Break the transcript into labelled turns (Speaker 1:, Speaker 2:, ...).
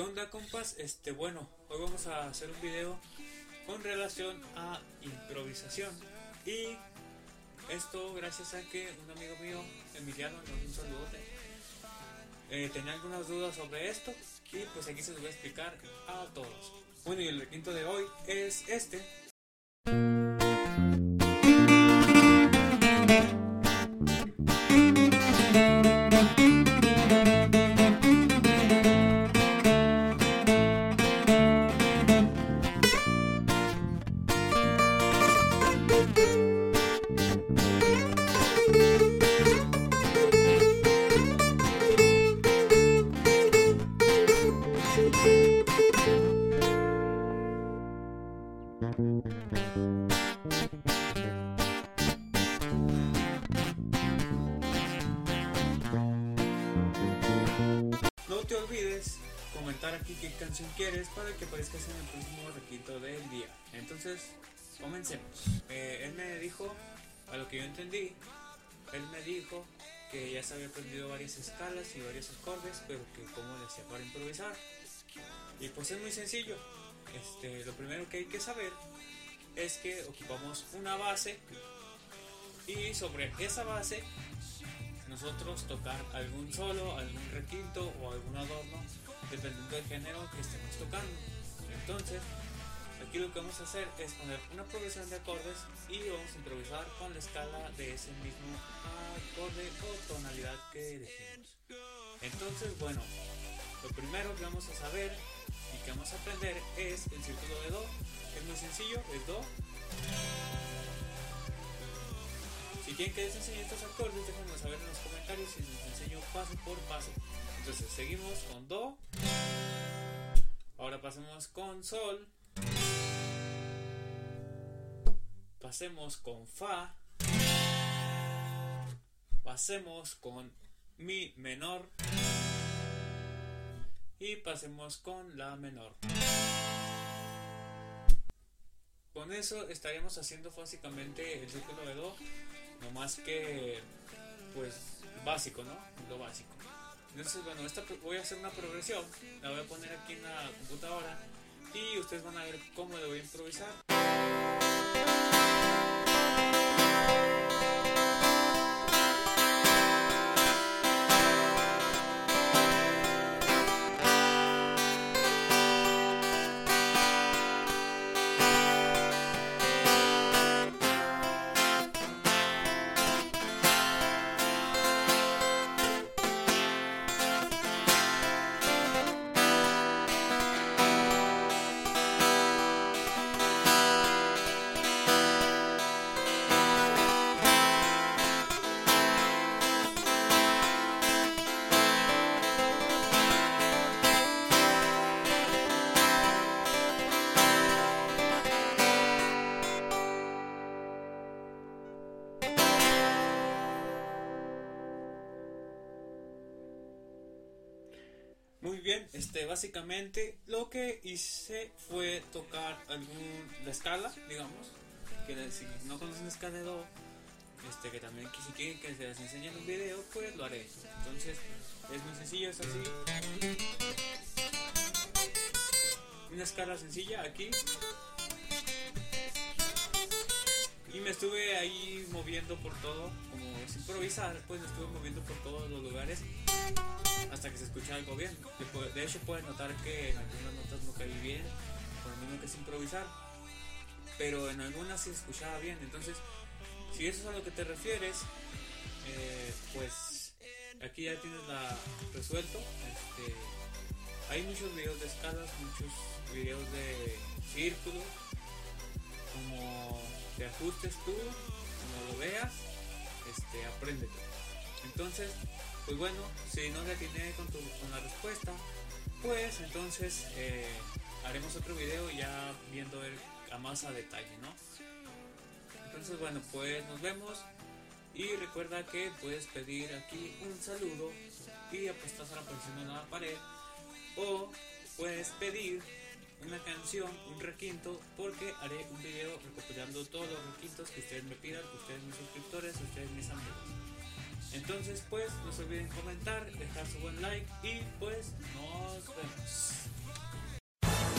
Speaker 1: ¿Qué onda compas? Este, bueno, hoy vamos a hacer un video con relación a improvisación y esto gracias a que un amigo mío, Emiliano, un saludote, eh, tenía algunas dudas sobre esto y pues aquí se los voy a explicar a todos. Bueno, y el requinto de hoy es este. No te olvides comentar aquí qué canción quieres para que aparezcas en el próximo requinto del día. Entonces, comencemos. Eh, él me dijo, a lo que yo entendí, él me dijo que ya se había aprendido varias escalas y varios acordes, pero que cómo le hacía para improvisar. Y pues es muy sencillo. Este, lo primero que hay que saber es que ocupamos una base y sobre esa base nosotros tocar algún solo, algún requinto o algún adorno, dependiendo del género que estemos tocando. Entonces, aquí lo que vamos a hacer es poner una progresión de acordes y vamos a improvisar con la escala de ese mismo acorde o tonalidad que elegimos. Entonces, bueno, lo primero que vamos a saber y que vamos a aprender es el círculo de Do. Es muy sencillo, es Do. Si quieren que les enseñe estos acordes, déjenme saber en los comentarios y les enseño paso por paso. Entonces, seguimos con Do. Ahora pasemos con Sol. Pasemos con Fa. Pasemos con Mi menor. Y pasemos con La menor. Con eso estaríamos haciendo básicamente el círculo de Do, no más que pues básico, ¿no? Lo básico. Entonces, bueno, esta voy a hacer una progresión, la voy a poner aquí en la computadora y ustedes van a ver cómo le voy a improvisar. Muy bien, este, básicamente lo que hice fue tocar algún, la escala, digamos, que si no conocen la escala de Do, este, que también que si quieren que se las enseñe en un video, pues lo haré. Entonces, es muy sencillo, es así. Una escala sencilla aquí. Estuve ahí moviendo por todo, como es improvisar, pues me estuve moviendo por todos los lugares hasta que se escucha algo bien. De hecho, pueden notar que en algunas notas no caí bien, por lo mismo que es improvisar, pero en algunas se escuchaba bien. Entonces, si eso es a lo que te refieres, eh, pues aquí ya tienes la resuelto. Este, hay muchos videos de escalas, muchos videos de círculos, como te ajustes tú, como lo veas, este, apréndete. Entonces, pues bueno, si no le atiné con, tu, con la respuesta, pues entonces eh, haremos otro video ya viendo el, a más a detalle, ¿no? Entonces bueno, pues nos vemos y recuerda que puedes pedir aquí un saludo y apostas a la posición en la pared o puedes pedir una canción, un requinto, porque haré un video recopilando todos los requintos que ustedes me pidan, ustedes mis suscriptores, ustedes mis amigos. Entonces, pues, no se olviden comentar, dejar su buen like y pues nos vemos.